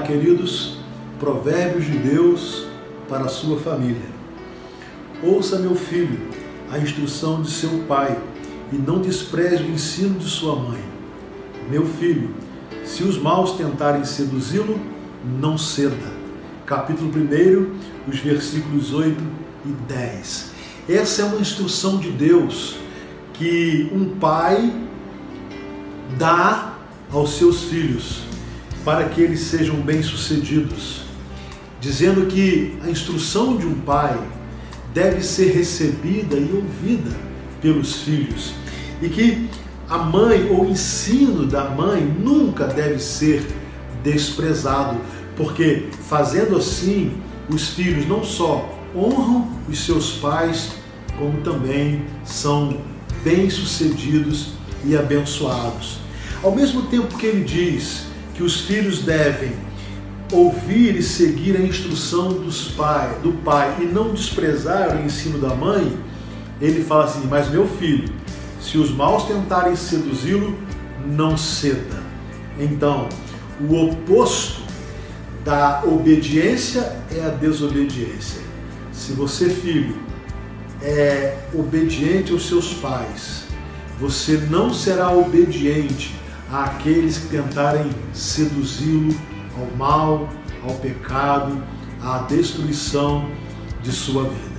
queridos, Provérbios de Deus para a sua família. Ouça, meu filho, a instrução de seu pai e não despreze o ensino de sua mãe. Meu filho, se os maus tentarem seduzi-lo, não ceda. Capítulo 1, os versículos 8 e 10. Essa é uma instrução de Deus que um pai dá aos seus filhos para que eles sejam bem-sucedidos, dizendo que a instrução de um pai deve ser recebida e ouvida pelos filhos. E que a mãe ou o ensino da mãe nunca deve ser desprezado, porque fazendo assim, os filhos não só honram os seus pais, como também são bem-sucedidos e abençoados. Ao mesmo tempo que ele diz que os filhos devem ouvir e seguir a instrução dos pai, do pai e não desprezar o ensino da mãe, ele fala assim: Mas meu filho, se os maus tentarem seduzi-lo, não ceda. Então, o oposto da obediência é a desobediência. Se você, filho, é obediente aos seus pais, você não será obediente àqueles que tentarem seduzi-lo ao mal, ao pecado, à destruição de sua vida.